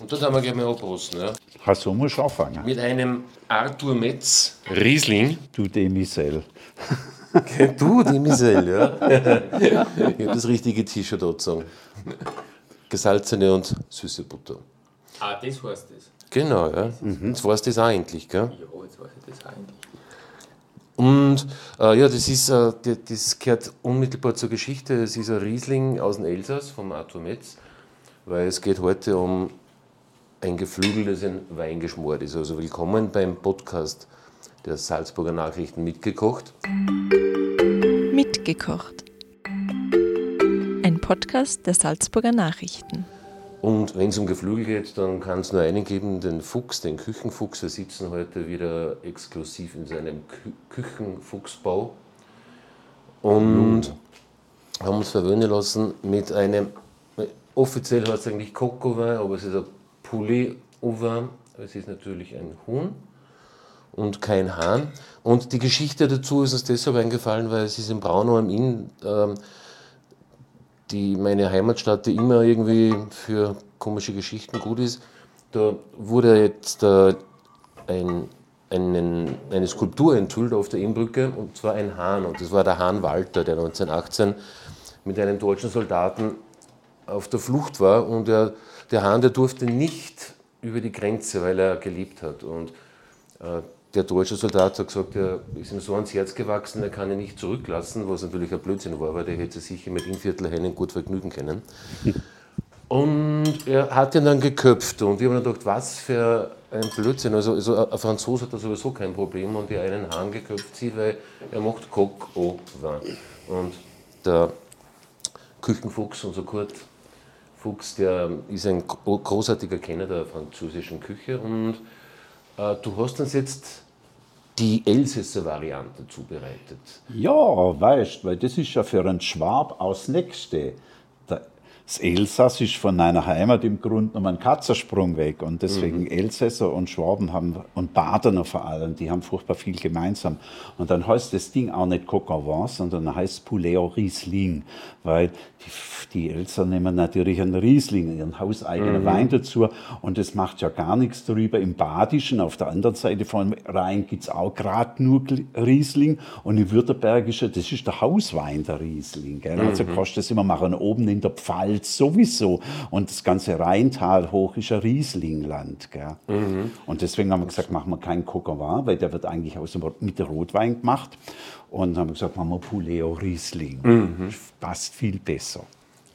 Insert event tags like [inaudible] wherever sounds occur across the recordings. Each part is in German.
Und dort haben wir gleich mal anprosten. Ja. Hast du musst anfangen. Mit einem Arthur Metz Riesling. Du Demisel. du, Demisel, ja. ich habe das richtige T-Shirt angezogen. Gesalzene und süße Butter. Ah, das heißt das. Genau, ja. Mhm. Jetzt weißt du das auch endlich, gell? Ja, jetzt weiß ich das auch endlich. Und äh, ja, das, ist, äh, das gehört unmittelbar zur Geschichte. Es ist ein Riesling aus dem Elsass vom Arthur Metz, weil es geht heute um ein Geflügel, das in Wein geschmort ist. Also willkommen beim Podcast der Salzburger Nachrichten mitgekocht. Mitgekocht. Ein Podcast der Salzburger Nachrichten. Und wenn es um Geflügel geht, dann kann es nur einen geben, den Fuchs, den Küchenfuchs. Wir sitzen heute wieder exklusiv in seinem Kü Küchenfuchsbau und haben uns verwöhnen lassen mit einem, offiziell heißt es eigentlich Coco aber es ist ein Vin. Es ist natürlich ein Huhn und kein Hahn. Und die Geschichte dazu ist uns deshalb eingefallen, weil es ist in Braunau am Inn. Ähm, die meine Heimatstadt, die immer irgendwie für komische Geschichten gut ist, da wurde jetzt äh, ein, einen, eine Skulptur enthüllt auf der Innbrücke, und zwar ein Hahn. Und das war der Hahn Walter, der 1918 mit einem deutschen Soldaten auf der Flucht war. Und er, der Hahn, der durfte nicht über die Grenze, weil er gelebt hat. Und äh, der deutsche Soldat hat gesagt, er ist ihm so ans Herz gewachsen, er kann ihn nicht zurücklassen, was natürlich ein Blödsinn war, weil der hätte sich mit Inviertelhennen gut vergnügen können. [laughs] Und er hat ihn dann geköpft und wir haben dann gedacht, was für ein Blödsinn. Also, also ein Franzose hat da sowieso kein Problem und der einen Hahn geköpft sieht, weil er macht Coq au vin. Und der Küchenfuchs, unser Kurt Fuchs, der ist ein großartiger Kenner der französischen Küche und äh, du hast uns jetzt die Elsässer Variante zubereitet. Ja, weißt, weil das ist ja für einen Schwab aus Nächste das Elsass ist von meiner Heimat im Grunde genommen ein Katzersprung weg. Und deswegen mhm. Elsässer und Schwaben haben, und Badener vor allem, die haben furchtbar viel gemeinsam. Und dann heißt das Ding auch nicht Coq sondern heißt Poulet au Riesling. Weil die, die Elser nehmen natürlich einen Riesling, ihren hauseigenen mhm. Wein dazu. Und das macht ja gar nichts darüber. Im Badischen, auf der anderen Seite von Rhein gibt's auch gerade nur Riesling. Und im Württembergischen, das ist der Hauswein, der Riesling. Gell? Also mhm. kostet es immer machen oben in der Pfalz Pfalz sowieso. Und das ganze Rheintal hoch ist ein Rieslingland. Mhm. Und deswegen haben wir gesagt, machen wir keinen Coquevin, weil der wird eigentlich aus dem, mit Rotwein gemacht. Und haben wir gesagt, machen wir Poulet au Riesling. Mhm. Passt viel besser.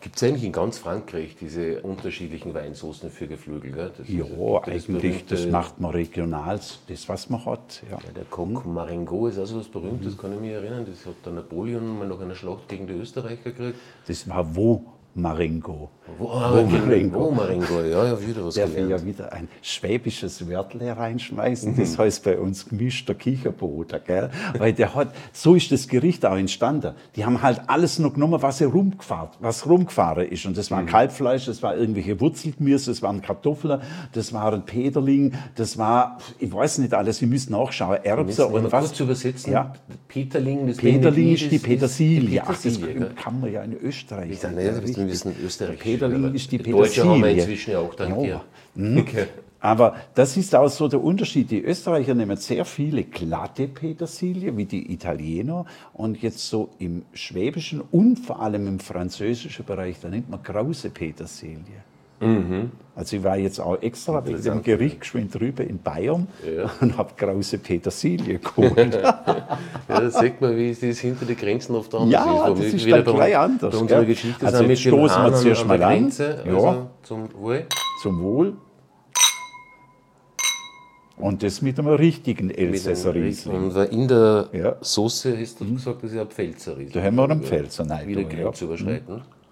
Gibt es eigentlich in ganz Frankreich diese unterschiedlichen Weinsoßen für Geflügel? Gell? Das ja, das eigentlich, das macht man regional, das was man hat. Ja. ja der Coq hm. Marengo ist also was Berühmtes, mhm. kann ich mich erinnern. Das hat der Napoleon mal nach einer Schlacht gegen die Österreicher gekriegt. Das war wo? Marengo. Wo, wo Marengo? Wo Marengo, ja, ja, wieder was Darf ich ja wieder ein schwäbisches Wörtle reinschmeißen? Mhm. Das heißt bei uns gemischter Kicherboder, gell? Weil der hat, so ist das Gericht auch entstanden. Die haben halt alles noch genommen, was rumgefahren, was rumgefahren ist. Und das war mhm. Kalbfleisch, das war irgendwelche Wurzelgemüse, das waren Kartoffeln, das waren Peterling, das war, ich weiß nicht alles, Sie müssen nachschauen, Erbsen und was. Kurz übersetzen, ja. Peterling, das Peterling ist die Petersilie. Ach, das kann man ja in Österreich. sagen wir wissen Österreich. Peterlin ist die Petersilie. Deutsche haben wir inzwischen ja auch dank dir. Mhm. Okay. Aber das ist auch so der Unterschied. Die Österreicher nehmen sehr viele glatte Petersilie, wie die Italiener. Und jetzt so im schwäbischen und vor allem im französischen Bereich, da nimmt man krause Petersilie. Mhm. Also ich war jetzt auch extra wegen dem Gericht geschwind drüber in Bayern ja. [laughs] und habe krause Petersilie geholt. [laughs] ja, da sieht man, wie es hinter den Grenzen oft anders ja, ist. Ja, das ist dann gleich anders. Bei unserer Geschichte also jetzt stoßen wir zuerst mal an. Grenze, also ja. zum Wohl. Zum Wohl. Und das mit einem richtigen Elsässer Riesling. Und in der ja. Soße hast du gesagt, das ist ein Pfälzer Riesling. Da haben wir einen Pfälzer, nein. Wieder grenzüberschreitend. Ja. Mhm.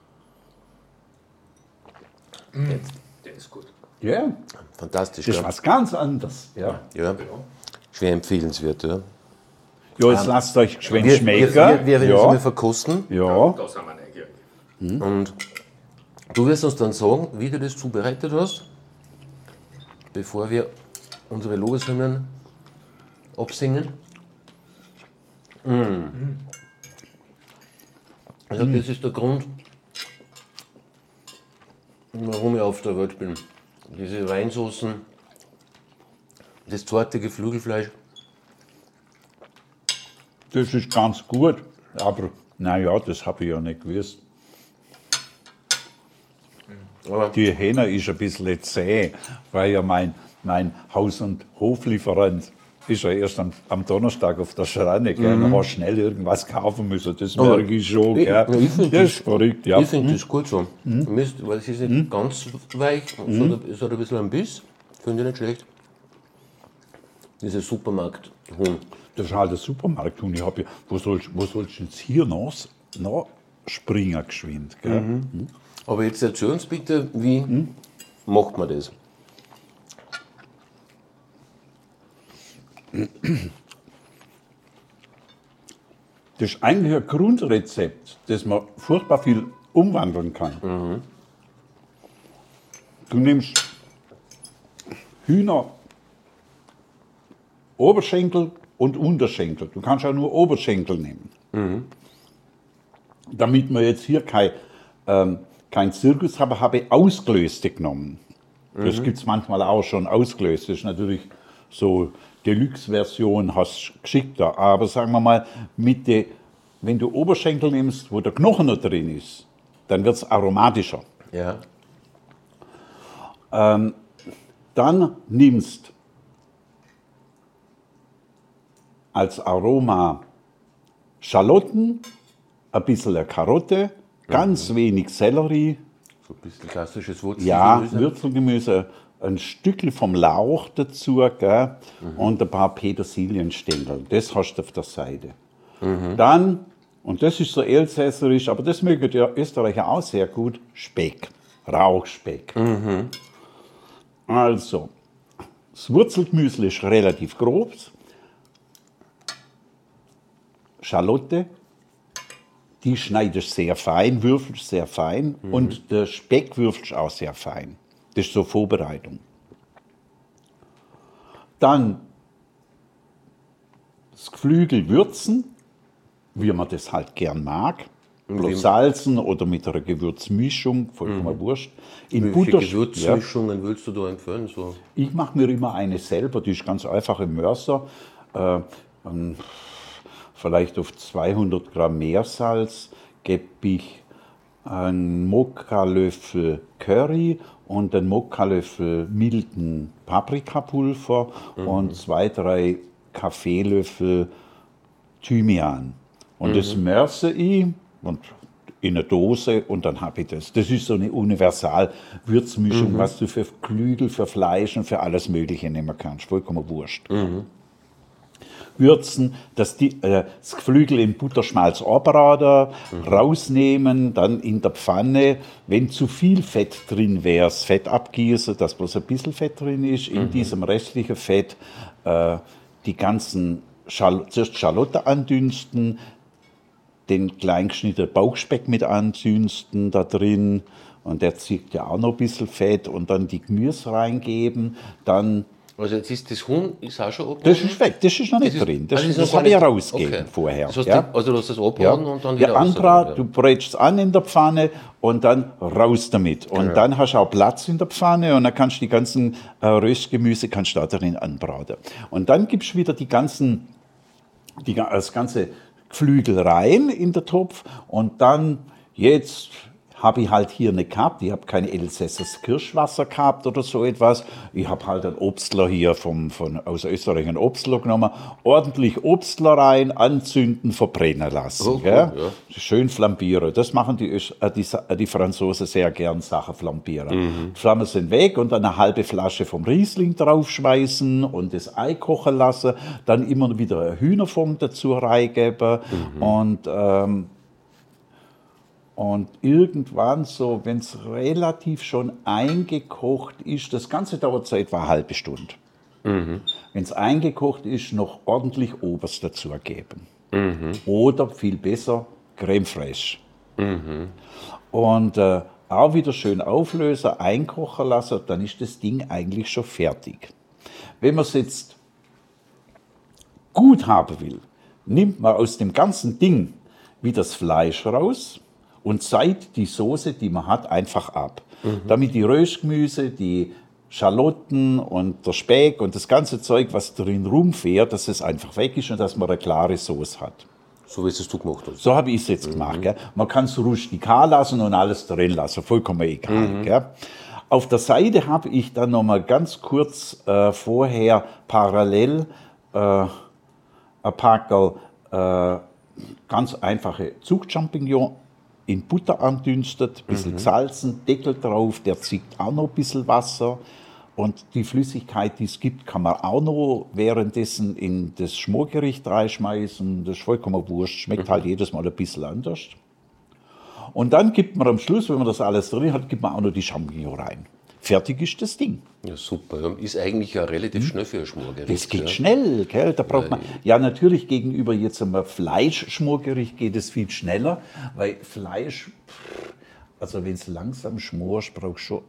Der ist gut. Ja. Fantastisch. Das ist ja. was ganz anderes. Ja. ja. Schwer empfehlenswert, ja. Ja, jetzt um, lasst euch geschwind wir, schmecken. Wir, wir, wir ja. es verkosten. Ja. Das haben wir neugierig. Mhm. Und du wirst uns dann sagen, wie du das zubereitet hast, bevor wir unsere Lobeshymnen absingen. Mhm. Also das ist der Grund, warum ich auf der Welt bin. diese Weinsoßen, das zarte Geflügelfleisch. Das ist ganz gut, aber naja, das habe ich ja nicht gewusst. Aber Die Hähner ist ein bisschen zäh, weil ja mein, mein Haus- und Hoflieferant ist ja erst am, am Donnerstag auf der Schranne. Gell? Mhm. Dann schnell irgendwas kaufen müssen. Das Aber merke ich schon. ich- Gell? ich find das ist verrückt, ja. ich finde das gut so. Mist, weil es ist nicht ganz weich, ein- es hat ein bisschen einen Biss, finde ich nicht schlecht. Dieser Supermarkt-Huhn. Das ist halt der Supermarkt. Und ich habe ja, wo sollst du jetzt hier noch, noch springen geschwind? Gell? Aber jetzt erzähl uns bitte, wie macht man das? Das ist eigentlich ein Grundrezept, das man furchtbar viel umwandeln kann. Du nimmst Hühner, Oberschenkel und Unterschenkel. Du kannst auch nur Oberschenkel nehmen. Damit wir jetzt hier kein, ähm, kein Zirkus haben, habe ich ausgelöste genommen. Das gibt es manchmal auch schon ausgelöst. Das ist natürlich so Deluxe-Version, hast du geschickter. Aber sagen wir mal, mit de, wenn du Oberschenkel nimmst, wo der Knochen noch drin ist, dann wird es aromatischer. Ja. Dann nimmst als Aroma Schalotten, ein bisschen Karotte, ganz wenig Sellerie, So ein bisschen klassisches ja, Wurzelgemüse. Ein Stückchen vom Lauch dazu gell? und ein paar Petersilienstängel. Das hast du auf der Seite. Dann, und das ist so elsässerisch, aber das mögen die Österreicher auch sehr gut, Speck, Rauchspeck. Also, das Wurzelgemüse ist relativ grob. Schalotte, die schneidest sehr fein, würfelst sehr fein und der Speck würfelst auch sehr fein. Das ist so Vorbereitung. Dann das Geflügel würzen, wie man das halt gern mag. Bloß salzen oder mit einer Gewürzmischung, vollkommen wurscht. In Welche Butter, ja, Gewürzmischungen willst du da empfehlen? So? ich mache mir immer eine selber, die ist ganz einfach im Mörser. Äh, vielleicht auf 200 Gramm Meersalz gebe ich einen Mokkalöffel Curry und einen Mokkalöffel milden Paprikapulver und zwei, drei Kaffeelöffel Thymian. Und das mörse ich und in eine Dose und dann habe ich das. Das ist so eine Universal-Würzmischung, was du für Klügel, für Fleisch und für alles Mögliche nehmen kannst. Vollkommen wurscht. Würzen, das, die, äh, das Geflügel in Butterschmalz anbraten, rausnehmen, dann in der Pfanne, wenn zu viel Fett drin wäre, das Fett abgießen, dass bloß ein bisschen Fett drin ist, in diesem restlichen Fett äh, die ganzen Schal zuerst Schalotte andünsten, den kleingeschnittenen Bauchspeck mit andünsten da drin und der zieht ja auch noch ein bisschen Fett und dann die Gemüse reingeben, dann Also jetzt ist das Huhn ist auch schon abgebraten? das ist weg, das ist noch nicht Das drin. Das, also das, ist noch gar habe ich rausgegeben okay. vorher. Das heißt, ja. also du hast das Ja, abbraten und dann wieder ja, raus, Anbrat, oder? du brätst es an in der Pfanne und dann raus damit. Und dann hast du auch Platz in der Pfanne und dann kannst du die ganzen äh, Röstgemüse kannst du da drin anbraten. Und dann gibst du wieder die ganzen, die, das ganze Geflügel rein in den Topf und dann jetzt habe ich halt hier eine gehabt. Ich habe kein Elsässers Kirschwasser gehabt oder so etwas. Ich habe halt einen Obstler hier vom, von, aus Österreich, einen Obstler genommen. Ordentlich Obstler rein, anzünden, verbrennen lassen. Oh, gell? ja. Schön flambieren. Das machen die, äh, die, äh, die Franzosen sehr gern, Sachen flambieren. Die Flammen sind weg und dann eine halbe Flasche vom Riesling draufschmeißen und das Ei kochen lassen. Dann immer wieder Hühnerfond dazu reingeben und ähm, und irgendwann so, wenn es relativ schon eingekocht ist, das Ganze dauert so etwa eine halbe Stunde. Wenn es eingekocht ist, noch ordentlich Oberst dazu geben. Oder viel besser, Creme fraiche. Und äh, auch wieder schön auflösen, einkochen lassen, dann ist das Ding eigentlich schon fertig. Wenn man es jetzt gut haben will, nimmt man aus dem ganzen Ding wie das Fleisch raus und seit die Soße, die man hat, einfach ab. Damit die Röstgemüse, die Schalotten und der Speck und das ganze Zeug, was drin rumfährt, dass es einfach weg ist und dass man eine klare Soße hat. So wie es du gemacht hast. So habe ich es jetzt gemacht. Gell? Man kann es rustikal lassen und alles drin lassen, vollkommen egal. Gell? Auf der Seite habe ich dann noch mal ganz kurz äh, vorher parallel äh, ein Packerl äh, ganz einfache Zuchtchampignon in Butter andünstet, ein bisschen gesalzen, Deckel drauf, der zieht auch noch ein bisschen Wasser. Und die Flüssigkeit, die es gibt, kann man auch noch währenddessen in das Schmorgericht reinschmeißen. Das ist vollkommen wurscht, schmeckt halt jedes Mal ein bisschen anders. Und dann gibt man am Schluss, wenn man das alles drin hat, gibt man auch noch die Champignon rein. Fertig ist das Ding. Ja, super. Ja, Ist eigentlich ja relativ schnell für ein Schmorgericht. Das geht ja. schnell, gell? Da braucht man. Ja, natürlich gegenüber jetzt einmal Fleischschmorgericht geht es viel schneller, weil Fleisch, also wenn es langsam schmorst, braucht schon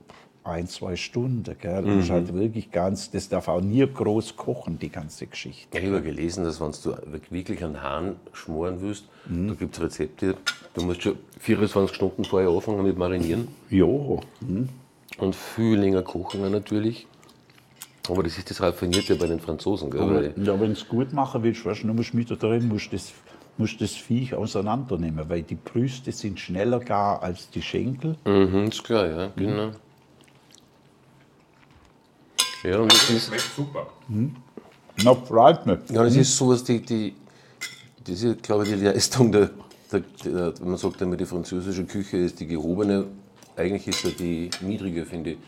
ein, zwei Stunden, gell? Das ist Mhm. halt wirklich ganz, das darf auch nie groß kochen, die ganze Geschichte. Ich habe gelesen, dass wenn du wirklich einen Hahn schmoren willst, da gibt es Rezepte, du musst schon 24 Stunden vorher anfangen mit Marinieren Jo, und viel länger kochen natürlich. Aber das ist das Raffinierte bei den Franzosen. Gell? Weil, ja, wenn du es gut machen willst, weißt du, du musst mit da drin, musst das, musst das Viech auseinandernehmen, weil die Brüste sind schneller gar als die Schenkel. mhm, ist klar, ja, genau. Ja, und das ist, Schmeckt super. Na, freut mich. ja, das ist sowas, die, die, das ist, glaube ich, die Leistung der, der, der, wenn man sagt immer, die französische Küche ist die gehobene, eigentlich ist ja die niedrige, finde ich.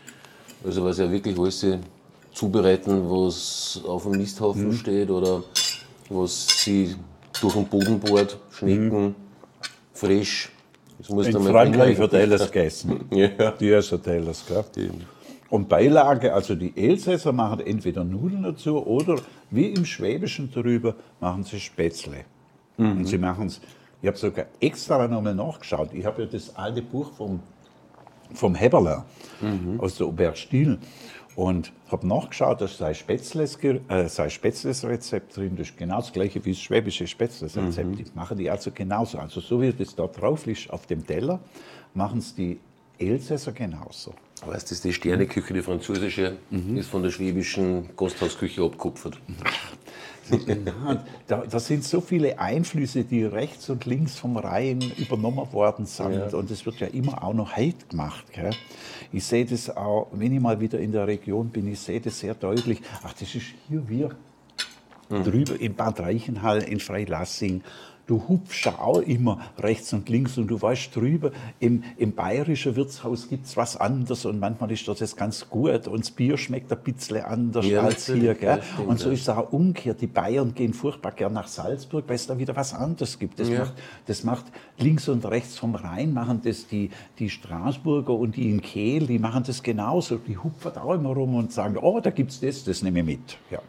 Also was ja wirklich alles sie zubereiten, was auf dem Misthaufen steht oder was sie durch den Boden bohrt, Schnecken, frisch. Das muss In Frankreich wird alles [laughs] gegessen. Ja. Die essen alles, gell? Und Beilage, also die Elsässer machen entweder Nudeln dazu oder wie im Schwäbischen drüber machen sie Spätzle. Und sie machen es, ich habe sogar extra nochmal nachgeschaut. Ich habe ja das alte Buch vom, vom Heberler aus der Aubert Stiel und habe nachgeschaut, da sei Spätzles, äh, Spätzles Rezept drin. Das ist genau das gleiche wie das schwäbische Spätzles Rezept. Die machen die also genauso. Also so wie das da drauf liegt auf dem Teller, machen es die Elsässer genauso. Weißt du, die Sterneküche, die französische, ist von der schwäbischen Gasthausküche abgekupfert. [laughs] [laughs] Ja, da, da sind so viele Einflüsse, die rechts und links vom Rhein übernommen worden sind. Und das wird ja immer auch noch heute gemacht. Gell? Ich sehe das auch, wenn ich mal wieder in der Region bin, ich sehe das sehr deutlich. Ach, das ist hier wir drüber in Bad Reichenhall, in Freilassing. Du hupfst ja auch immer rechts und links und du weißt drüber, im, im bayerischen Wirtshaus gibt es was anderes und manchmal ist das jetzt ganz gut und das Bier schmeckt ein bisschen anders Ja, als hier. Gell? das stimmt, und so ja. ist es auch umgekehrt. Die Bayern gehen furchtbar gern nach Salzburg, weil es da wieder was anderes gibt. Das, Ja. macht, das macht links und rechts vom Rhein machen das die, die Straßburger und die in Kehl, die machen das genauso. Die hupfen auch immer rum und sagen, oh, da gibt es das, das nehme ich mit. Ja.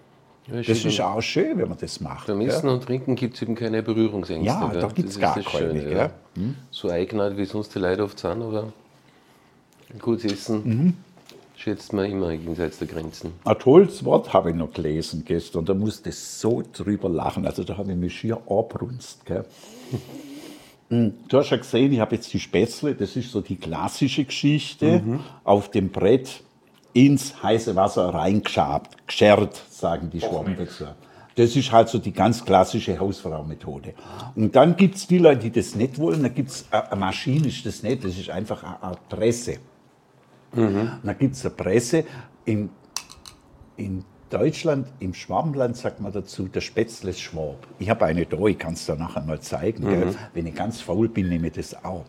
Ja, Das ist auch schön, wenn man das macht. Beim? Essen und Trinken gibt es eben keine Berührungsängste. Ja, da Das ist gar keine, Schöne? Hm? ja. So eigenartig, wie sonst die Leute oft sind, aber gutes Essen Mhm. schätzt man immer jenseits der Grenzen. Ein tolles Wort habe ich noch gelesen gestern. Da musste ich so drüber lachen. Also da habe ich mich schier anbrunst. Gell? [laughs] Mm, Du hast ja gesehen, ich habe jetzt die Spätzle, das ist so die klassische Geschichte, auf dem Brett ins heiße Wasser reingeschabt, geschert, sagen die Schwaben dazu. Das ist halt so die ganz klassische Hausfrau-Methode. Und dann gibt es die Leute, die das nicht wollen, da gibt es eine Maschine, ist das nicht, das ist einfach eine Art Presse. Und dann gibt es eine Presse. In, in Deutschland, im Schwabenland sagt man dazu, der Spätzle ist Schwab. Ich habe eine da, ich kann es dir nachher mal zeigen. Gell? Wenn ich ganz faul bin, nehme ich das auch.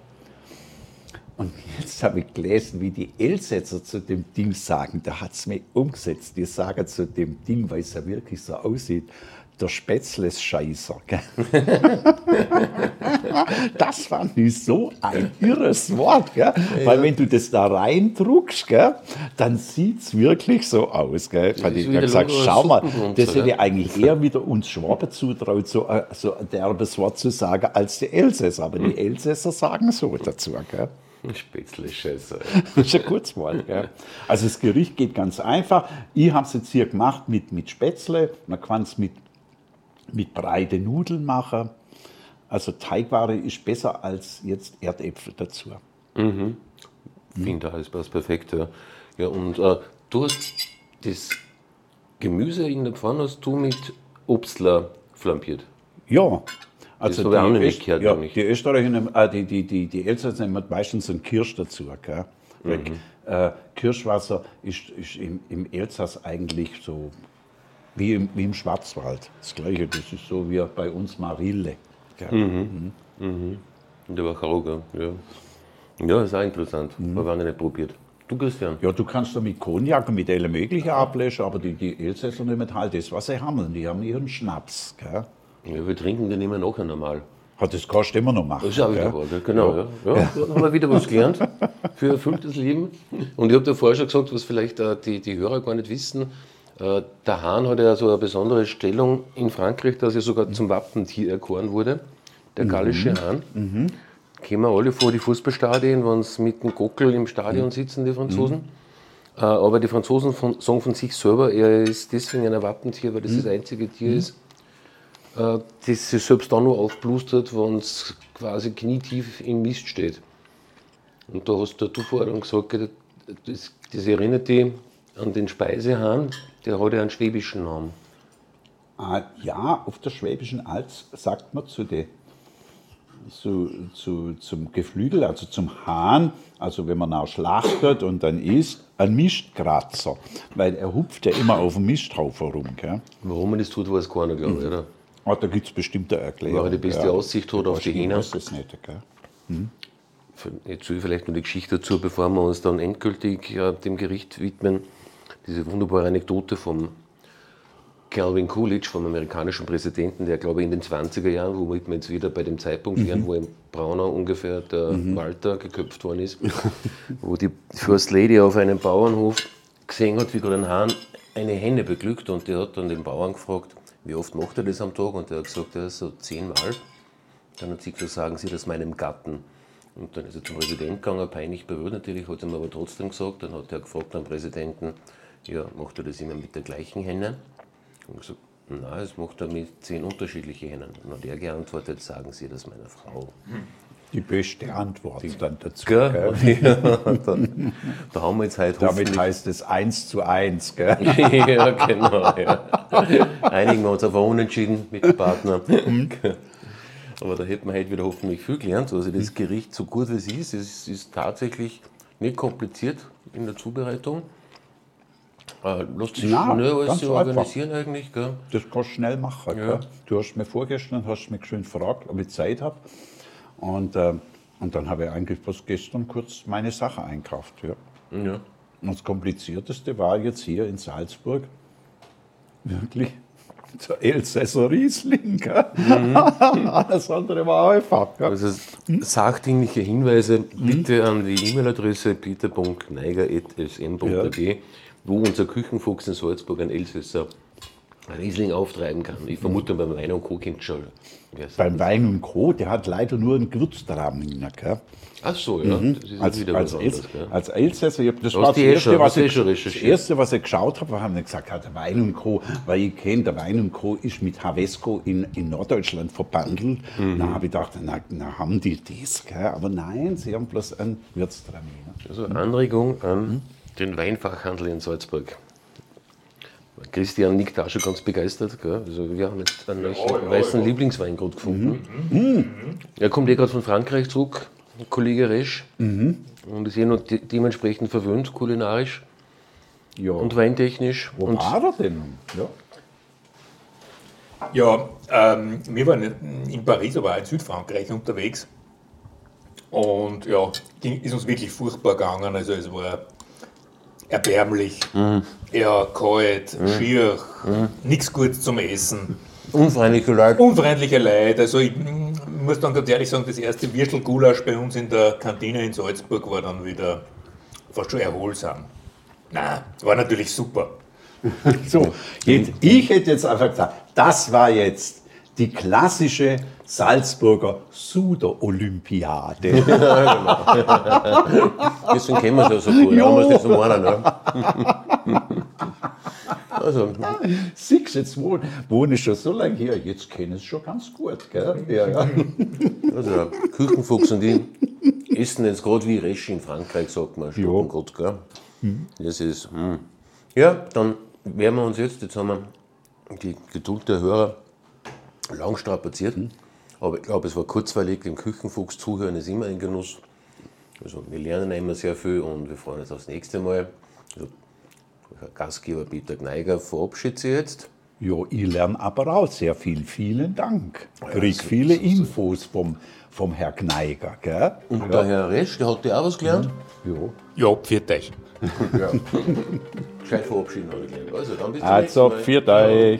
Und jetzt habe ich gelesen, wie die Elsässer zu dem Ding sagen. Da hat es mich umgesetzt. Die sagen zu dem Ding, weil es ja wirklich so aussieht, der Spätzles-Scheißer. [laughs] Das fand ich so ein irres Wort. Gell? Weil wenn du das da reindruckst, gell, dann sieht es wirklich so aus. Gell? Ich wie hab der gesagt, schau mal, das hätte gell? eigentlich eher wieder uns Schwaben zutraut, so, ein- so ein derbes Wort zu sagen, als die Elsässer. Aber die Elsässer sagen so dazu. Gell? Spätzle Scheiße. [laughs] Das ist ein kurzes Wort. Gell? Also das Gericht geht ganz einfach. Ich habe es jetzt hier gemacht mit, mit Spätzle. Man kann es mit, mit breite Nudeln machen. Also Teigware ist besser als jetzt Erdäpfel dazu. Ich finde, alles passt perfekt. Ja, ja und äh, du hast das Gemüse in der Pfanne hast du mit Obstler flambiert. Ja. Also habe ich auch nicht Öst- gehört, ja, die Österreicher, nehmen- äh, die, die, die, die Elsässer nehmen meistens einen Kirsch dazu. Gell? Weil, äh, Kirschwasser ist, ist im, im Elsass eigentlich so wie im, wie im Schwarzwald. Das Gleiche, das ist so wie bei uns Marille. Gell? In der Wachau, gell? ja. Ja, ist auch interessant. Habe ich nicht probiert. Du, Christian? Ja, du kannst da mit Cognac und mit allem Möglichen ablöschen, aber die, die Elsässer nehmen halt das, was sie haben. Die haben ihren Schnaps. Gell? Ja, wir trinken den immer nachher normal. Hat das kannst du immer noch machen. Das wieder gell? wahr, gell? genau. Ja. Ja. Da haben wir wieder was gelernt für erfülltes Leben. Und ich habe dir vorher schon gesagt, was vielleicht äh, die, die Hörer gar nicht wissen. Äh, der Hahn hat ja so eine besondere Stellung in Frankreich, dass er sogar zum Wappentier erkoren wurde. Der gallische Hahn. Kennen wir alle vor die Fußballstadien, wenn sie mit dem Gockel im Stadion sitzen, die Franzosen. Äh, Aber die Franzosen von, sagen von sich selber, er ist deswegen ein Wappentier, weil das das einzige Tier ist, äh, das sich selbst dann nur aufblustert, wenn es quasi knietief im Mist steht. Und da hast du vorher dann gesagt, das, das erinnert dich an den Speisehahn, der hat ja einen schwäbischen Namen. Ah, ja, auf der Schwäbischen Alb sagt man zu den zu, zu, zum Geflügel, also zum Hahn, also wenn man auch schlachtet und dann isst, ein Mistkratzer, weil er hupft ja immer auf dem Misthaufen rum. Gell? Warum man das tut, weiß keiner, glaube ich, oder? Ah, da gibt es bestimmt eine Erklärung. Weil er die beste ja. Aussicht hat auf die Ich Hähner. weiß das nicht. Gell? Jetzt erzähle ich vielleicht noch die Geschichte dazu, bevor wir uns dann endgültig äh, dem Gericht widmen. Diese wunderbare Anekdote vom Calvin Coolidge, vom amerikanischen Präsidenten, der glaube ich in den 20er Jahren, womit wir jetzt wieder bei dem Zeitpunkt wären, wo in Braunau ungefähr der Walter geköpft worden ist, [laughs] wo die First Lady auf einem Bauernhof gesehen hat, wie gerade ein Hahn eine Henne beglückt und der hat dann den Bauern gefragt, wie oft macht er das am Tag? Und der hat gesagt, ja, so zehnmal. Dann hat sie gesagt, sagen Sie das meinem Gatten. Und dann ist er zum Präsidenten gegangen, peinlich berührt natürlich, hat er mir aber trotzdem gesagt. Dann hat er gefragt am Präsidenten, ja, macht er das immer mit der gleichen Henne? Und gesagt, nein, das macht er mit zehn unterschiedlichen Hennen. Und dann hat er geantwortet, sagen Sie das meiner Frau. Die beste Antwort dann dazu. Gell? [laughs] Ja, dann, da haben wir jetzt heute Damit heißt es 1 zu 1. Gell? [laughs] ja, genau. Ja. Einigen wir uns auf ein Unentschieden mit dem Partner. Aber da hätten wir heute wieder hoffentlich viel gelernt. Also das Gericht, so gut wie es ist, es ist tatsächlich nicht kompliziert in der Zubereitung. Äh, lässt sich Nein, schnell alles so organisieren eigentlich. Gell? Das kannst du schnell machen. Ja. Gell? Du hast mir vorgestern hast mich schön gefragt, ob ich Zeit habe. Und, äh, und dann habe ich eigentlich bloß gestern kurz meine Sache einkauft. Ja. Ja. Und das Komplizierteste war jetzt hier in Salzburg wirklich [laughs] der Elsässer Riesling. Gell? [laughs] Alles andere war einfach. Gell? Also sachdienliche Hinweise bitte an die E-Mail-Adresse peter.neiger.sm.at, wo unser Küchenfuchs in Salzburg ein Elsässer Riesling auftreiben kann. Ich vermute, beim Wein und Co. kommt schon. Beim Wein und Co., der hat leider nur einen Gewürztraminer. Gell? Ach so, ja. Ist als, als. Gell? als Elsässer, ich hab, das war das eh erste, schon- was eh ich, das erste, was ich geschaut habe, haben wir gesagt, ja, der Wein und Co., weil ich kenne, der Wein und Co. ist mit Havesco in, in Norddeutschland verbandelt. Mhm. Da habe ich gedacht, na, na, haben die das, gell? aber nein, sie haben bloß einen Gewürztraminer. Also Anregung an den Weinfachhandel in Salzburg. Christian nickt auch schon ganz begeistert. Gell? Also wir haben jetzt einen neuen weißen Lieblingsweingut gefunden. Er kommt eh gerade von Frankreich zurück, Kollege Resch. Und ist eh noch de dementsprechend verwöhnt, kulinarisch Ja. und weintechnisch. Wo und war er denn? Ja. Ja, ähm, wir waren in Paris, aber auch in Südfrankreich unterwegs. Und ja, ging, ist uns wirklich furchtbar gegangen. Also es war erbärmlich, ja, kalt, schier, nichts Gutes zum Essen. unfreundliche Leute. Unfreundliche Leute. Also ich muss dann ganz ehrlich sagen, das erste Würstelgulasch bei uns in der Kantine in Salzburg war dann wieder fast schon erholsam. Na, war natürlich super. [laughs] So, jetzt, ich hätte jetzt einfach gesagt, das war jetzt die klassische Salzburger Suder-Olympiade. [laughs] Deswegen kennen wir es ja so gut. Ja. Haben wir es nicht so meinen, ne? Also, du, jetzt wohne, wohne ich schon so lange hier, jetzt kenne ich es schon ganz gut. Gell? Ja, ja. also Küchenfuchs und ich essen jetzt gerade wie Resch in Frankreich, sagt man. Stockengrad, gell? Das ist, hm. Ja, dann werden wir uns jetzt, jetzt haben wir die Geduld der Hörer lang strapaziert, aber ich glaube, es war kurzweilig, dem Küchenfuchs zuhören ist immer ein Genuss. Also wir lernen immer sehr viel und wir freuen uns aufs nächste Mal. Also, Herr Gastgeber Peter Gneiger verabschiedet sich jetzt. Ja, ich lerne aber auch sehr viel. Vielen Dank. Ja, Krieg so- viele so- so- Infos vom, vom Herr Gneiger. Gell? Und der Herr Resch, der hat dir auch was gelernt? Ja. Ja, pfiat euch. [laughs] Ja. Gescheit verabschieden habe ich gelernt. Also, dann bis zum Also, nächsten Mal. viert euch.